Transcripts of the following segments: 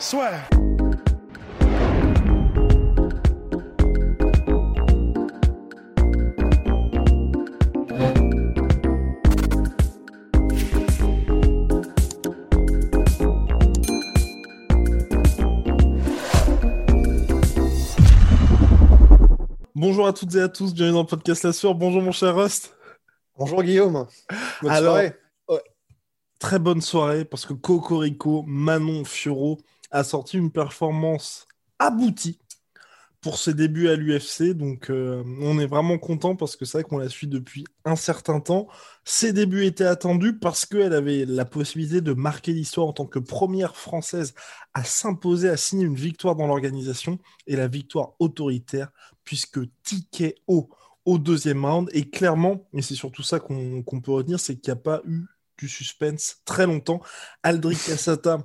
Soit. Bonjour à toutes et à tous, bienvenue dans le podcast La Sueur. Bonjour mon cher Rust. Bonjour Guillaume. Bonne Alors, soirée. Très bonne soirée parce que Cocorico, Manon Fioro a sorti une performance aboutie pour ses débuts à l'UFC. Donc euh, on est vraiment content parce que c'est vrai qu'on la suit depuis un certain temps. Ses débuts étaient attendus parce qu'elle avait la possibilité de marquer l'histoire en tant que première française à s'imposer, à signer une victoire dans l'organisation et la victoire autoritaire puisque TKO au deuxième round. Et clairement, et c'est surtout ça qu'on qu'on peut retenir, c'est qu'il n'y a pas eu du suspense très longtemps. Aldric Cassata,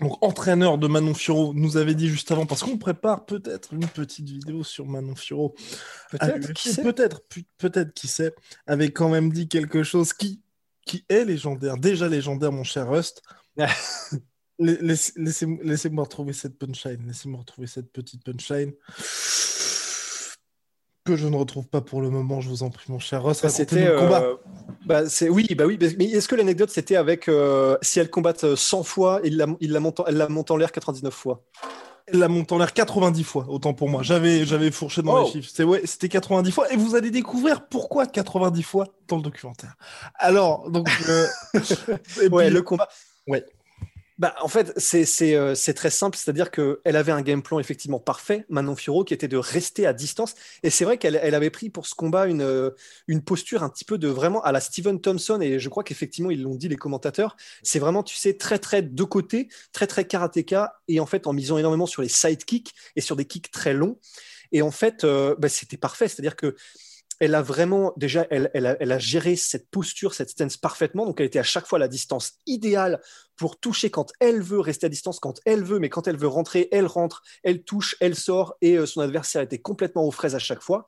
donc entraîneur de Manon Fioro, nous avait dit juste avant, parce qu'on prépare peut-être une petite vidéo sur Manon Fioro. à Peut-être, l'UFC, qui sait Peut-être, peut-être, qui sait, avait quand même dit quelque chose qui, qui est légendaire, déjà légendaire, mon cher Rust. La- laisse- Laissez- Laissez-moi retrouver cette punchline, laissez-moi retrouver cette petite punchline que je ne retrouve pas pour le moment, je vous en prie, mon cher Rust. Bah, C'était le combat. euh, bah, c'est oui, bah oui. Mais est-ce que l'anecdote c'était avec euh, si elle combatte 100 fois, il la, il la monte, elle la monte en l'air 99 fois? Elle la monte en l'air 90 fois, autant pour moi. J'avais, j'avais fourché dans Oh. les chiffres. C'était, ouais, c'était 90 fois. Et vous allez découvrir pourquoi 90 fois dans le documentaire. Alors, donc. euh, et Ouais, puis- le combat. Ouais. Bah, en fait, euh, c'est très simple, c'est-à-dire qu'elle avait un game plan effectivement parfait, Manon Fiorot, qui était de rester à distance. Et c'est vrai qu'elle elle avait pris pour ce combat une, euh, une posture un petit peu de vraiment à la Steven Thompson, et je crois qu'effectivement, ils l'ont dit les commentateurs, c'est vraiment, tu sais, très très de côté, très très karatéka, et en fait, en misant énormément sur les sidekicks et sur des kicks très longs. Et en fait, euh, bah, c'était parfait, c'est-à-dire que elle a vraiment, déjà, elle, elle a géré cette posture, cette stance parfaitement. Donc, elle était à chaque fois à la distance idéale pour toucher quand elle veut, rester à distance quand elle veut, mais quand elle veut rentrer, elle rentre, elle touche, elle sort, et euh, son adversaire était complètement aux fraises à chaque fois.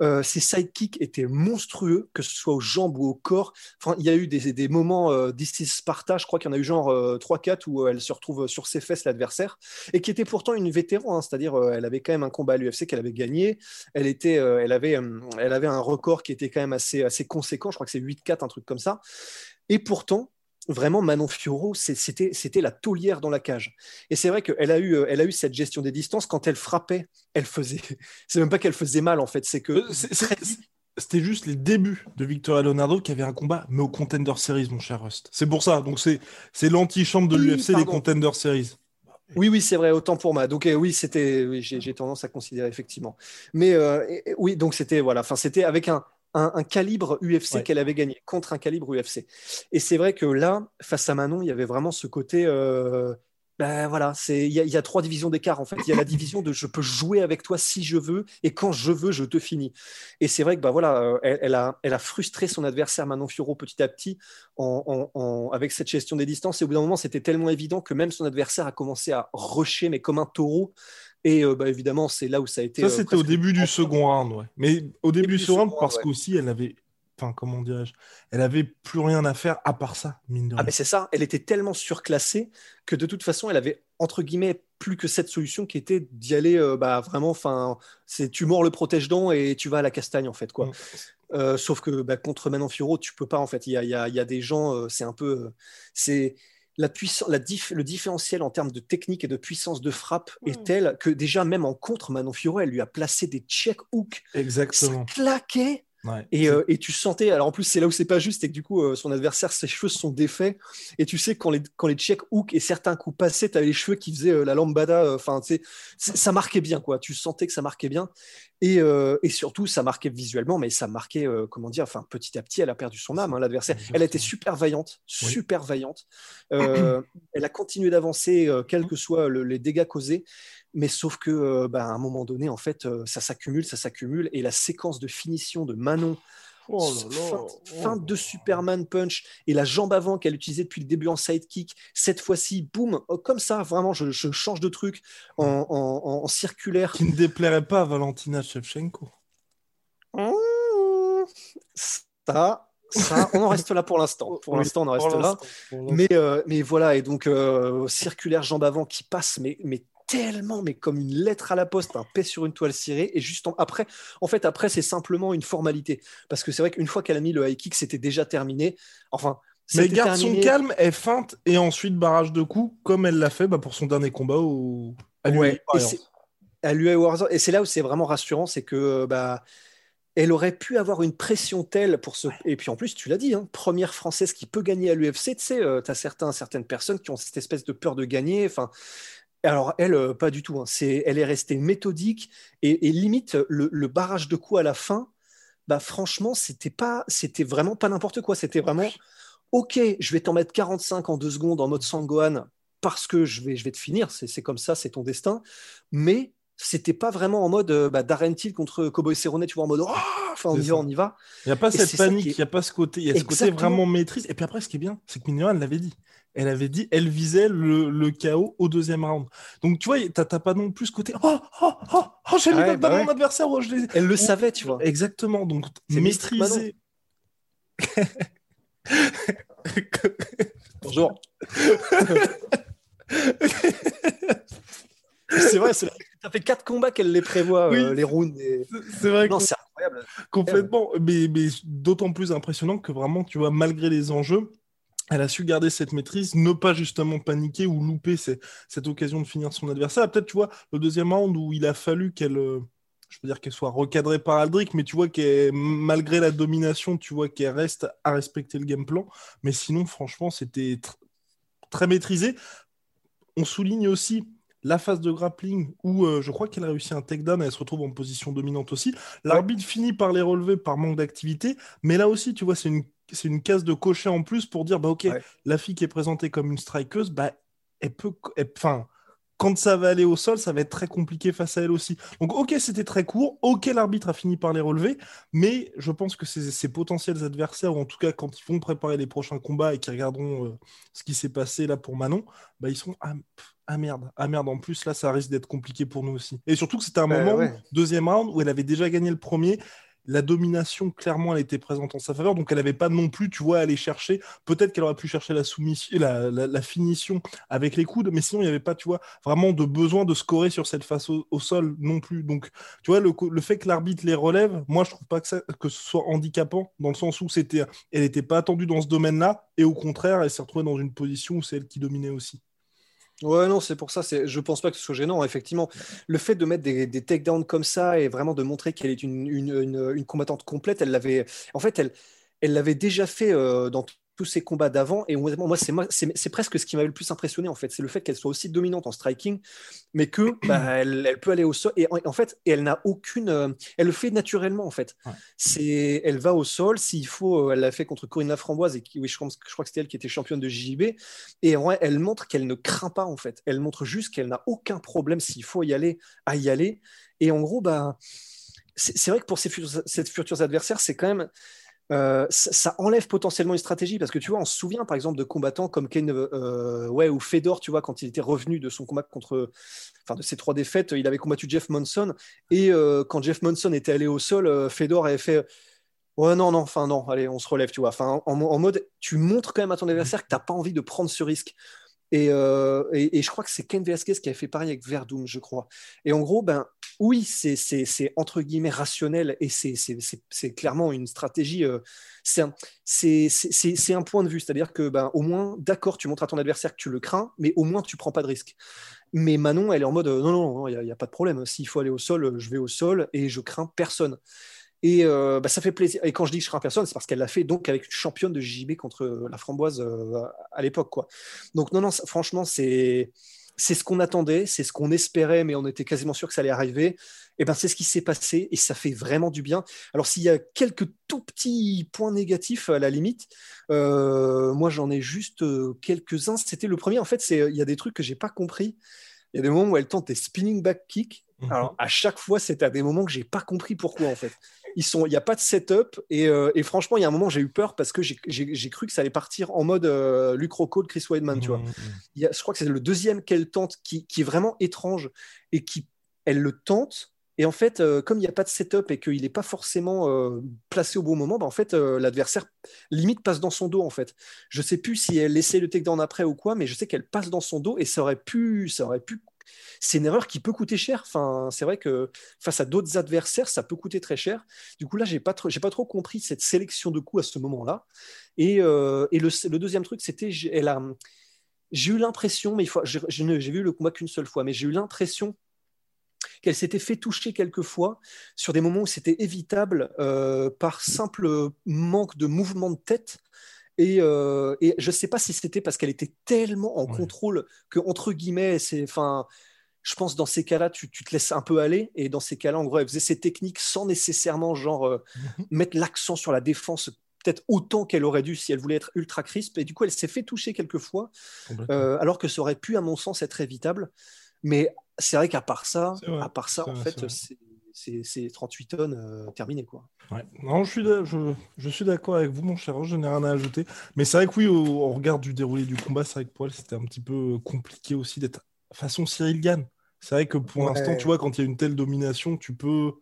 Euh, ses sidekicks étaient monstrueux, que ce soit aux jambes ou au corps. Enfin, il y a eu des, des moments euh, d'ici Sparta, je crois qu'il y en a eu genre euh, 3-4 où euh, elle se retrouve sur ses fesses, l'adversaire, et qui était pourtant une vétéran, hein, c'est-à-dire euh, elle avait quand même un combat à l'UFC qu'elle avait gagné. Elle, était, euh, elle, avait, euh, elle avait un record qui était quand même assez, assez conséquent, je crois que c'est 8-4, un truc comme ça. Et pourtant, vraiment Manon Fioro, c'est- c'était la taulière dans la cage. Et c'est vrai qu'elle a eu euh, elle a eu cette gestion des distances quand elle frappait, elle faisait c'est même pas qu'elle faisait mal en fait, c'est que Euh, C'était juste les débuts de Victoria Leonardo qui avait un combat, mais au Contender Series, mon cher Rust. C'est pour ça. Donc, c'est, c'est l'antichambre de Oui, l'UFC, les pardon. Contender Series. Oui, oui, c'est vrai, autant pour moi. Donc euh, oui, c'était, oui, j'ai tendance à considérer effectivement. Mais euh, oui, donc c'était voilà, enfin c'était avec un, un, un calibre UFC Ouais. qu'elle avait gagné contre un calibre UFC. Et c'est vrai que là, face à Manon, il y avait vraiment ce côté. Ben voilà, c'est il y, a- il y a trois divisions d'écart en fait. Il y a la division de je peux jouer avec toi si je veux et quand je veux je te finis. Et c'est vrai que bah voilà, euh, elle, elle a elle a frustré son adversaire Manon Fiorot petit à petit en, en- en- avec cette gestion des distances. Et au bout d'un moment, c'était tellement évident que même son adversaire a commencé à rusher mais comme un taureau. Et euh, bah, évidemment, c'est là où ça a été. Ça, euh, c'était au début du second round, ouais. Mais au début Début du second round, parce ouais. qu'aussi, elle avait, enfin, comment dirais-je, elle avait plus rien à faire à part ça, mine de Ah rien. mais c'est ça, elle était tellement surclassée que de toute façon, elle avait entre guillemets plus que cette solution qui était d'y aller euh, bah, vraiment, enfin, c'est tu mords le protège-dents et tu vas à la castagne en fait quoi. Mm. Euh, sauf que bah, contre Manon Fiorot, tu peux pas en fait. Il y a, il y a- il y a des gens, euh, c'est un peu, euh, c'est la puissance, la dif- le différentiel en termes de technique et de puissance de frappe est tel que déjà même en contre Manon Fiorot, elle lui a placé des check hooks, ça Exactement. Et, euh, et, tu sentais, alors en plus, c'est là où c'est pas juste, c'est que du coup, euh, son adversaire, ses cheveux sont défaits. Et tu sais, quand les, quand les check hook et certains coups passés, tu avais les cheveux qui faisaient euh, la lambada. Enfin, tu sais, ça marquait bien, quoi. Tu sentais que ça marquait bien. Et, et surtout, ça marquait visuellement, mais ça marquait, comment dire, enfin, petit à petit, elle a perdu son âme, hein, l'adversaire. Elle a été super vaillante, super vaillante. elle a continué d'avancer, quels que soient les dégâts causés. Mais sauf que, bah, à un moment donné, en fait, ça s'accumule, ça s'accumule, et la séquence de finition de Manon, oh fin, de Superman Punch et la jambe avant qu'elle utilisait depuis le début en sidekick, cette fois-ci, boum, oh, comme ça, vraiment, je, change de truc en, circulaire. Qui ne déplairait pas à Valentina Shevchenko. Mmh, ça, ça, on en reste là pour l'instant. Pour l'instant, on en reste là. Mais, euh, mais voilà, et donc euh, circulaire jambe avant qui passe, mais, mais tellement, mais comme une lettre à la poste, un paix sur une toile cirée. Et juste après, en fait, après, c'est simplement une formalité. Parce que c'est vrai qu'une fois qu'elle a mis le high kick, c'était déjà terminé. Enfin. Mais garde son calme, elle feinte et ensuite barrage de coups, comme elle l'a fait bah, pour son dernier combat au... à l'UAE. Ouais, et c'est là où c'est vraiment rassurant, c'est que bah, elle aurait pu avoir une pression telle pour ce. Et puis en plus, tu l'as dit, hein, première française qui peut gagner à l'UFC, tu sais, euh, tu as certains, certaines personnes qui ont cette espèce de peur de gagner. Enfin, alors, elle, euh, pas du tout. Hein. C'est, elle est restée méthodique et, limite le, barrage de coups à la fin. Bah, franchement, c'était pas, c'était vraiment pas n'importe quoi. C'était vraiment, ok, je vais t'en mettre 45 en deux secondes en mode Sangohan parce que je vais, je vais te finir. C'est, comme ça, c'est ton destin. Mais c'était pas vraiment en mode euh, bah, Darren Till contre Cowboy Cerrone, tu vois, en mode oh, enfin, on y va, on y va. Il n'y a pas cette panique, il n'y a pas ce côté, il y a ce côté vraiment maîtrise. Et puis après, ce qui est bien, c'est que Mignon l'avait dit elle avait dit, elle visait le, le chaos au deuxième round. Donc, tu vois, t'as pas non plus ce côté, oh, oh, oh, oh j'ai mis ouais, bah mon adversaire. Oh, je Elle le savait, tu vois. Exactement. Donc, maîtriser. Bonjour. c'est vrai, ça fait quatre combats qu'elle les prévoit, euh, les rounds. C'est vrai. Non, c'est incroyable. Complètement. Mais, mais d'autant plus impressionnant que vraiment, tu vois, malgré les enjeux, elle a su garder cette maîtrise, ne pas justement paniquer ou louper cette occasion de finir son adversaire. Peut-être, tu vois, le deuxième round où il a fallu qu'elle, euh, je dire qu'elle soit recadrée par Aldric, mais tu vois qu'elle, malgré la domination, tu vois qu'elle reste à respecter le game plan. Mais sinon, franchement, c'était très maîtrisé. On souligne aussi la phase de grappling où euh, je crois qu'elle a réussi un takedown et elle se retrouve en position dominante aussi. L'arbitre finit par les relever par manque d'activité, mais là aussi, tu vois, c'est une c'est une case de cocher en plus pour dire bah ok la fille qui est présentée comme une strikeuse bah elle peut enfin quand ça va aller au sol ça va être très compliqué face à elle aussi. Donc ok c'était très court. Ok l'arbitre a fini par les relever. Mais je pense que ces, potentiels adversaires ou en tout cas quand ils vont préparer les prochains combats et qui regarderont euh, ce qui s'est passé là pour Manon bah ils seront ah, ah, merde, ah merde, en plus. Là ça risque d'être compliqué pour nous aussi. Et surtout que c'était un moment, deuxième round, où elle avait déjà gagné le premier, la domination, clairement, elle était présente en sa faveur. Donc, elle n'avait pas non plus, tu vois, à aller chercher. Peut-être qu'elle aurait pu chercher la soumission, la, finition avec les coudes, mais sinon, il n'y avait pas, tu vois, vraiment de besoin de scorer sur cette face au, sol non plus. Donc, tu vois, le, fait que l'arbitre les relève, moi, je trouve pas que ce soit handicapant, dans le sens où c'était, elle n'était pas attendue dans ce domaine-là, et au contraire, elle s'est retrouvée dans une position où c'est elle qui dominait aussi. Ouais, non, c'est pour ça. C'est, je pense pas que ce soit gênant. Effectivement, le fait de mettre des, takedowns comme ça et vraiment de montrer qu'elle est une, combattante complète, elle l'avait. En fait, elle, elle l'avait déjà fait euh, dans tous ces combats d'avant. Et moi, c'est presque ce qui m'avait le plus impressionné, en fait. C'est le fait qu'elle soit aussi dominante en striking, mais que bah, elle, peut aller au sol. Et en, fait, elle n'a aucune. Euh, elle le fait naturellement, en fait. C'est, elle va au sol. S'il faut, euh, elle l'a fait contre Corinna Framboise, et qui, oui, je, crois, je crois que c'était elle qui était championne de JJB. Et en elle montre qu'elle ne craint pas, en fait. Elle montre juste qu'elle n'a aucun problème, s'il faut y aller, à y aller. Et en gros, bah, c'est vrai que pour ces ces futurs adversaires, c'est quand même euh, ça, enlève potentiellement une stratégie parce que tu vois, on se souvient par exemple de combattants comme Ken euh, ou Fedor, tu vois, quand il était revenu de son combat contre, enfin de ses trois défaites, il avait combattu Jeff Monson et euh, quand Jeff Monson était allé au sol, Fedor avait fait ouais non non, enfin non, allez, on se relève, tu vois, enfin en, mode, tu montres quand même à ton adversaire que t'as pas envie de prendre ce risque. Et, et, je crois que c'est Ken Velasquez qui a fait pareil avec Verdum, je crois. Et en gros, ben, oui, c'est entre guillemets rationnel et c'est clairement une stratégie. Euh, c'est un, point de vue, c'est-à-dire que ben, au moins, d'accord, tu montres à ton adversaire que tu le crains, mais au moins tu prends pas de risque. Mais Manon, elle est en mode euh, non, non, il n'y a, pas de problème. S'il faut aller au sol, je vais au sol et je crains personne. Et euh, bah, ça fait plaisir. Et quand je dis que je en personne, c'est parce qu'elle l'a fait donc avec une championne de JB contre la framboise euh, à l'époque. quoi. Donc, non, non, franchement, c'est. C'est ce qu'on attendait, c'est ce qu'on espérait, mais on était quasiment sûr que ça allait arriver. Et eh ben c'est ce qui s'est passé et ça fait vraiment du bien. Alors s'il y a quelques tout petits points négatifs à la limite, euh, moi j'en ai juste quelques-uns. C'était le premier. En fait, il y a des trucs que j'ai pas compris. Il y a des moments où elle tente des spinning back kicks. Mhm. Alors à chaque fois, c'est à des moments que j'ai pas compris pourquoi en fait ils sont, il n'y a pas de setup et, euh, et franchement, il y a un moment, j'ai eu peur parce que j'ai cru que ça allait partir en mode euh, Rocco de Chris Weidman, tu vois. Il y a, je crois que c'est le deuxième qu'elle tente qui, qui, est vraiment étrange et qui, elle le tente. Et en fait, euh, comme il n'y a pas de setup et qu'il n'est pas forcément euh, placé au bon moment, bah, en fait, l'adversaire limite passe dans son dos. En fait, je sais plus si elle essaie le takedown après ou quoi, mais je sais qu'elle passe dans son dos et ça aurait pu, ça aurait pu c'est une erreur qui peut coûter cher. Enfin, c'est vrai que face à d'autres adversaires, ça peut coûter très cher. Du coup, là, j'ai pas j'ai pas trop compris cette sélection de coups à ce moment-là. Et, euh, le, deuxième truc, c'était, elle j'ai eu l'impression, mais il faut, j'ai vu le combat qu'une seule fois, mais j'ai eu l'impression qu'elle s'était fait toucher quelques fois sur des moments où c'était évitable euh, par simple manque de mouvement de tête. Et, euh, je ne sais pas si c'était parce qu'elle était tellement en contrôle que, entre guillemets, c'est, enfin, je pense dans ces cas-là, tu, te laisses un peu aller. Et dans ces cas-là, en gros, elle faisait ses techniques sans nécessairement genre euh, mhm. mettre l'accent sur la défense peut-être autant qu'elle aurait dû si elle voulait être ultra crisp. Et du coup, elle s'est fait toucher quelques fois, euh, alors que ça aurait pu, à mon sens, être évitable. Mais c'est vrai qu'à part ça, à part ça, en fait, c'est 38 tonnes euh, terminé quoi. Ouais. Non, je suis, je, suis d'accord avec vous, mon cher. Je n'ai rien à ajouter. Mais c'est vrai que oui, au, regard du déroulé du combat, c'est vrai que pour elle, c'était un petit peu compliqué aussi d'être façon Cyril Gann. C'est vrai que pour l'instant, tu vois, quand il y a une telle domination, tu peux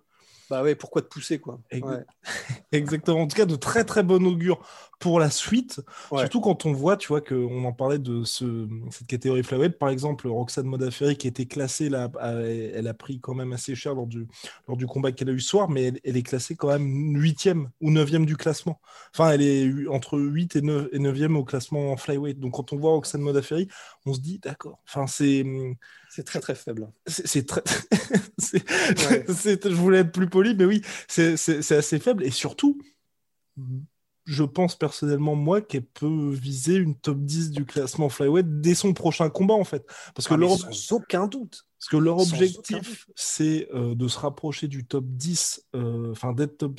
bah ouais, pourquoi te pousser quoi Exactement. En tout cas, de très très bon augure pour la suite. Surtout quand on voit, tu vois, qu'on en parlait de ce, cette catégorie flyweight. Par exemple, Roxane Modafferi qui était classée là, elle a pris quand même assez cher lors du, lors du combat qu'elle a eu ce soir, mais elle, est classée quand même 8e ou 9e du classement. Enfin, elle est entre 8 et 9, et 9e au classement en flyweight. Donc quand on voit Roxane Modafferi, on se dit d'accord. Enfin, c'est c'est très très faible. C'est très. Je voulais être plus poli, mais oui, c'est assez faible. Et surtout, je pense personnellement, moi, qu'elle peut viser une top 10 du classement flyweight dès son prochain combat, en fait. Parce que ah, leur... Sans aucun doute. Parce que leur objectif, c'est euh, de se rapprocher du top 10, euh, enfin d'être top.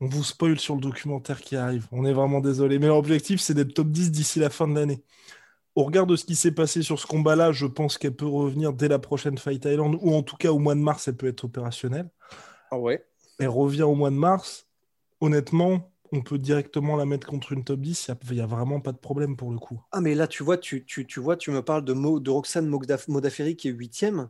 On vous spoil sur le documentaire qui arrive. On est vraiment désolé. Mais leur objectif, c'est d'être top 10 d'ici la fin de l'année au regard de ce qui s'est passé sur ce combat-là, je pense qu'elle peut revenir dès la prochaine Fight Island, ou en tout cas au mois de mars, elle peut être opérationnelle. Ah ouais. Elle revient au mois de mars. Honnêtement, on peut directement la mettre contre une top 10. Il n'y a, vraiment pas de problème pour le coup. Ah, mais là, tu vois, tu, tu, tu vois, tu me parles de, Mo, de Roxane Modafferi qui est huitième.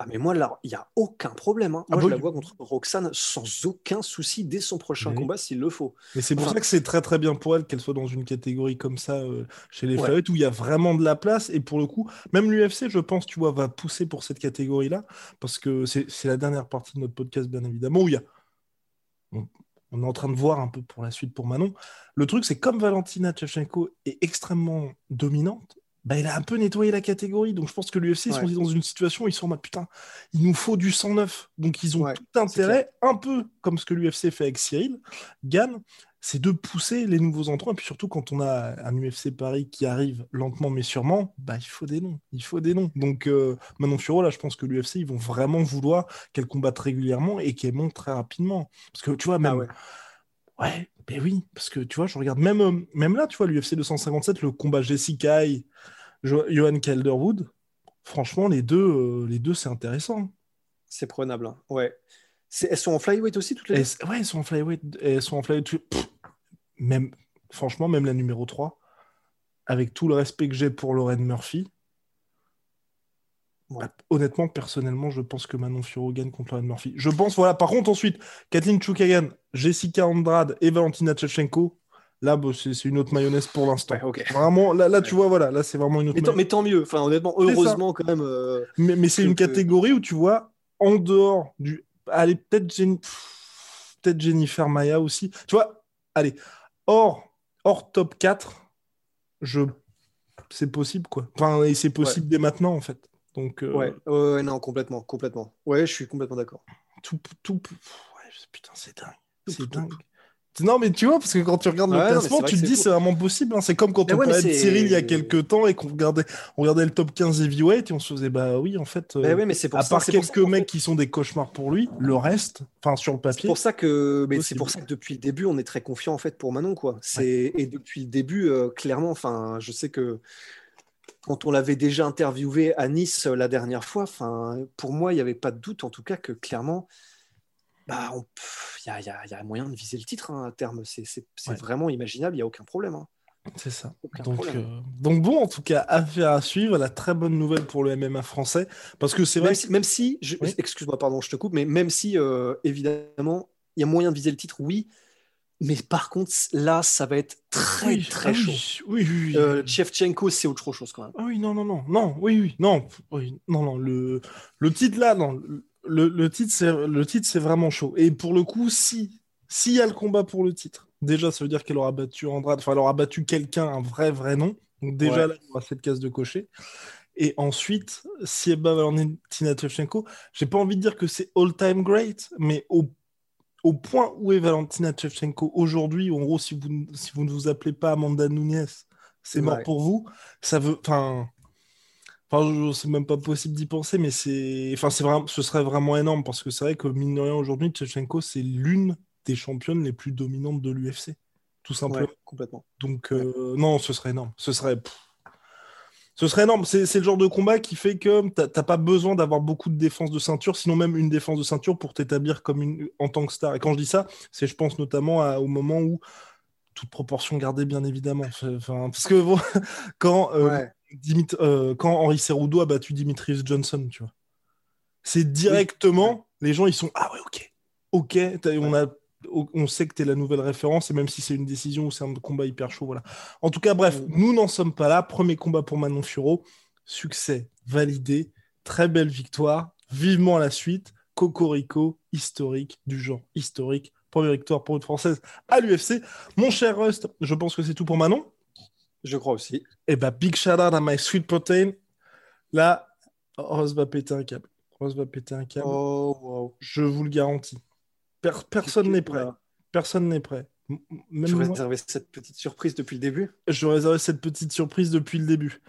Ah, mais moi, là, il n'y a aucun problème. Hein. Ah moi, je la vois contre Roxane sans aucun souci dès son prochain combat s'il le faut. Mais c'est pour ça que c'est très très bien pour elle qu'elle soit dans une catégorie comme ça euh, chez les ouais. où il y a vraiment de la place. Et pour le coup, même l'UFC, je pense, tu vois, va pousser pour cette catégorie-là. Parce que c'est la dernière partie de notre podcast, bien évidemment, où il y a. On, est en train de voir un peu pour la suite pour Manon. Le truc, c'est comme Valentina Tchachenko est extrêmement dominante, bah, il a un peu nettoyé la catégorie. Donc je pense que l'UFC, ils sont dans une situation où ils sont en mode putain, il nous faut du 109. Donc ils ont tout intérêt, un peu comme ce que l'UFC fait avec Cyril, Gann, c'est de pousser les nouveaux entrants. Et puis surtout, quand on a un UFC Paris qui arrive lentement mais sûrement, bah, il faut des noms. Il faut des noms. Donc euh, Manon Furo, là, je pense que l'UFC, ils vont vraiment vouloir qu'elle combatte régulièrement et qu'elle monte très rapidement. Parce que tu vois, même. Ah ouais. Ben oui, parce que tu vois, je regarde même, euh, même là, tu vois, l'UFC 257, le combat Jessica Johan Calderwood, franchement, les deux, euh, les deux c'est intéressant. C'est prenable. Hein. Ouais. Elles sont en flyweight aussi, toutes les deux? Ouais, elles sont en flyweight. Elles sont en flyweight. même, franchement, même la numéro 3, avec tout le respect que j'ai pour Lorraine Murphy, honnêtement, personnellement, je pense que Manon Fiorot gagne contre Lorraine Murphy. Je pense, voilà, par contre, ensuite, Kathleen Chukagan, Jessica Andrade et Valentina Tchechenko, Là, c'est une autre mayonnaise pour l'instant. Vraiment, là, là tu vois, voilà, là, c'est vraiment une autre. Mais, mais, tant mieux. Enfin, honnêtement, heureusement quand même. Euh, mais, mais c'est une catégorie où tu vois, en dehors du, allez, peut-être peut Jennifer Maya aussi. Tu vois, allez, hors, hors top 4, je, c'est possible quoi. Enfin, et c'est possible dès maintenant en fait. Donc. Euh, ouais. ouais, non, complètement, complètement. Ouais, je suis complètement d'accord. Tout, tout, putain, c'est dingue. C'est dingue. Non, mais tu vois, parce que quand tu regardes le classement, tu te dis c'est vraiment possible. Hein. C'est comme quand on parlait de Cyril il y a quelques temps et qu'on regardait, on regardait le top 15 heavyweight et on se faisait, bah oui, en fait, bah oui, mais pour à ça, part quelques mecs qui sont des cauchemars pour lui, le reste, enfin sur le papier. C'est pour ça que, mais c'est pour ça que depuis le début, on est très confiant en fait pour Manon, quoi. C'est et depuis le début, euh, clairement, enfin, je sais que quand on l'avait déjà interviewé à Nice euh, la dernière fois, enfin, pour moi, il n'y avait pas de doute, en tout cas, que clairement bah, il y, y, a, moyen de viser le titre hein, à terme. C'est vraiment imaginable, il n'y a aucun problème. Hein. C'est ça. Donc, euh, donc, bon, en tout cas, affaire à suivre. La très bonne nouvelle pour le MMA français. Parce que c'est vrai. Même si, excuse-moi, pardon, je te coupe, mais même si, euh, évidemment, il y a moyen de viser le titre, oui. Mais par contre, là, ça va être très, très ah chaud. Oui, oui, oui. Euh, Chevchenko, c'est autre chose quand même. Ah oui, non, non, non. Non, oui, oui. Non, non, non. Le, le titre là, non le, titre, c'est, le titre, c'est vraiment chaud. Et pour le coup, si s'il y a le combat pour le titre, déjà, ça veut dire qu'elle aura battu Andrade, enfin, elle aura battu quelqu'un, un vrai, vrai nom. Donc, déjà, là, il y aura cette case de cocher. Et ensuite, si elle bat Valentina Shevchenko, j'ai pas envie de dire que c'est all-time great, mais au, au point où est Valentina Shevchenko aujourd'hui, en gros, si vous, si vous ne vous appelez pas Amanda Nunes, c'est mort pour vous. Ça veut, enfin, Enfin, c'est même pas possible d'y penser, mais c'est, enfin, c'est vraiment, ce serait vraiment énorme parce que c'est vrai que mine de rien aujourd'hui, Tchechenko c'est l'une des championnes les plus dominantes de l'UFC, tout simplement. complètement. Donc euh, non, ce serait énorme. Ce serait, ce serait énorme. C'est, le genre de combat qui fait que t'as pas besoin d'avoir beaucoup de défense de ceinture, sinon même une défense de ceinture pour t'établir comme une en tant que star. Et quand je dis ça, c'est je pense notamment au moment où toute proportion gardée, bien évidemment. Enfin, parce que quand euh, euh, quand Henri Cerudo a battu Dimitrius Johnson, tu vois. C'est directement, les gens, ils sont Ah ouais, ok, ok, on, a, on sait que tu es la nouvelle référence, et même si c'est une décision ou c'est un combat hyper chaud, voilà. En tout cas, bref, nous n'en sommes pas là. Premier combat pour Manon Furo, succès validé, très belle victoire, vivement la suite. Cocorico, historique, du genre historique. Première victoire pour une Française à l'UFC. Mon cher Rust, je pense que c'est tout pour Manon. Je crois aussi. Et eh bah, ben, big shout out à My Sweet Protein. Là, Rose va péter un câble. Rose va péter un câble. Oh, wow. Je vous le garantis. personne n'est prêt. Personne n'est prêt. Même je réservais cette petite surprise depuis le début. Je réservais cette petite surprise depuis le début.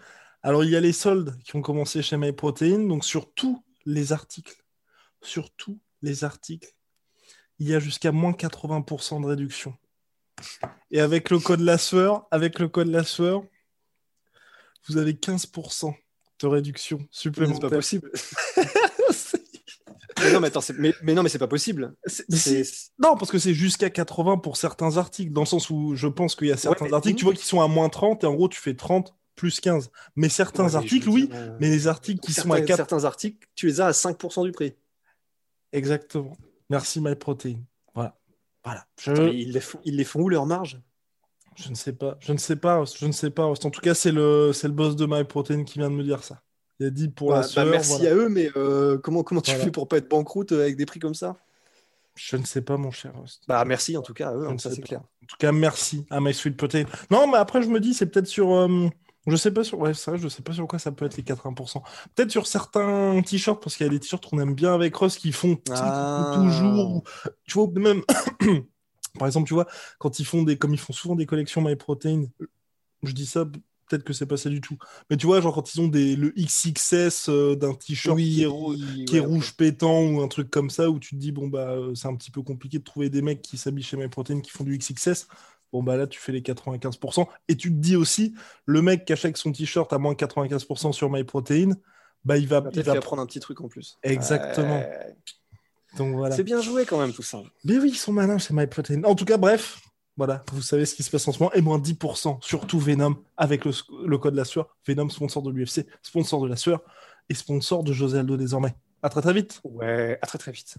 Alors, il y a les soldes qui ont commencé chez MyProtein. Donc, sur tous les articles, sur tous les articles, il y a jusqu'à moins 80% de réduction. Et avec le code la sueur, avec le code la sueur, vous avez 15% de réduction supplémentaire. C'est pas possible. mais non, mais attends, mais, mais, non, mais c'est pas possible. Non, parce que c'est jusqu'à 80 pour certains articles, dans le sens où je pense qu'il y a certains articles, tu vois, qui sont à moins 30, et en gros, tu fais 30 plus 15. Mais certains articles, oui, euh, mais les articles qui sont à 4... Certains articles, tu les as à 5% du prix. Exactement. Merci MyProtein. Voilà. Ils, les font, ils les font où leur marge je ne sais pas. Je ne sais pas. Je ne sais pas. En tout cas, c'est le, c'est le boss de MyProtein qui vient de me dire ça. Il a dit pour la bah, Merci à eux, mais euh, comment, comment tu fais pour pas être banqueroute euh, avec des prix comme ça? Je ne sais pas, mon cher host. Bah, merci en tout cas à eux, hein, ça c'est clair. En tout cas, merci à My Sweet Protein. Non, mais après, je me dis, c'est peut-être sur. Euh, je sais pas sur. Ouais, c'est vrai, je sais pas sur quoi ça peut être les 80%. Peut-être sur certains t-shirts, parce qu'il y a des t-shirts qu'on aime bien avec Ross qui font ah. toujours. Tu vois, même. Par exemple, tu vois, quand ils font des, comme ils font souvent des collections MyProtein, je dis ça, peut-être que c'est pas ça du tout. Mais tu vois, genre quand ils ont des, le XXS euh, d'un t-shirt qui, est, rouge pétant ou un truc comme ça, où tu te dis, bon, bah, euh, c'est un petit peu compliqué de trouver des mecs qui s'habillent chez MyProtein qui font du XXS. Bon, bah là, tu fais les 95%. Et tu te dis aussi, le mec qui achète son t-shirt à moins 95% sur MyProtein, bah, il va, il va prendre un petit truc en plus. Exactement. C'est bien joué quand même tout ça. Mais oui, ils sont malins c'est MyProtein. En tout cas, bref, voilà, vous savez ce qui se passe en ce moment. Et moins 10%, surtout Venom, avec le, le code La Sueur. Venom, sponsor de l'UFC, sponsor de La Sueur et sponsor de José Aldo désormais. À très très vite. Ouais, à très très vite.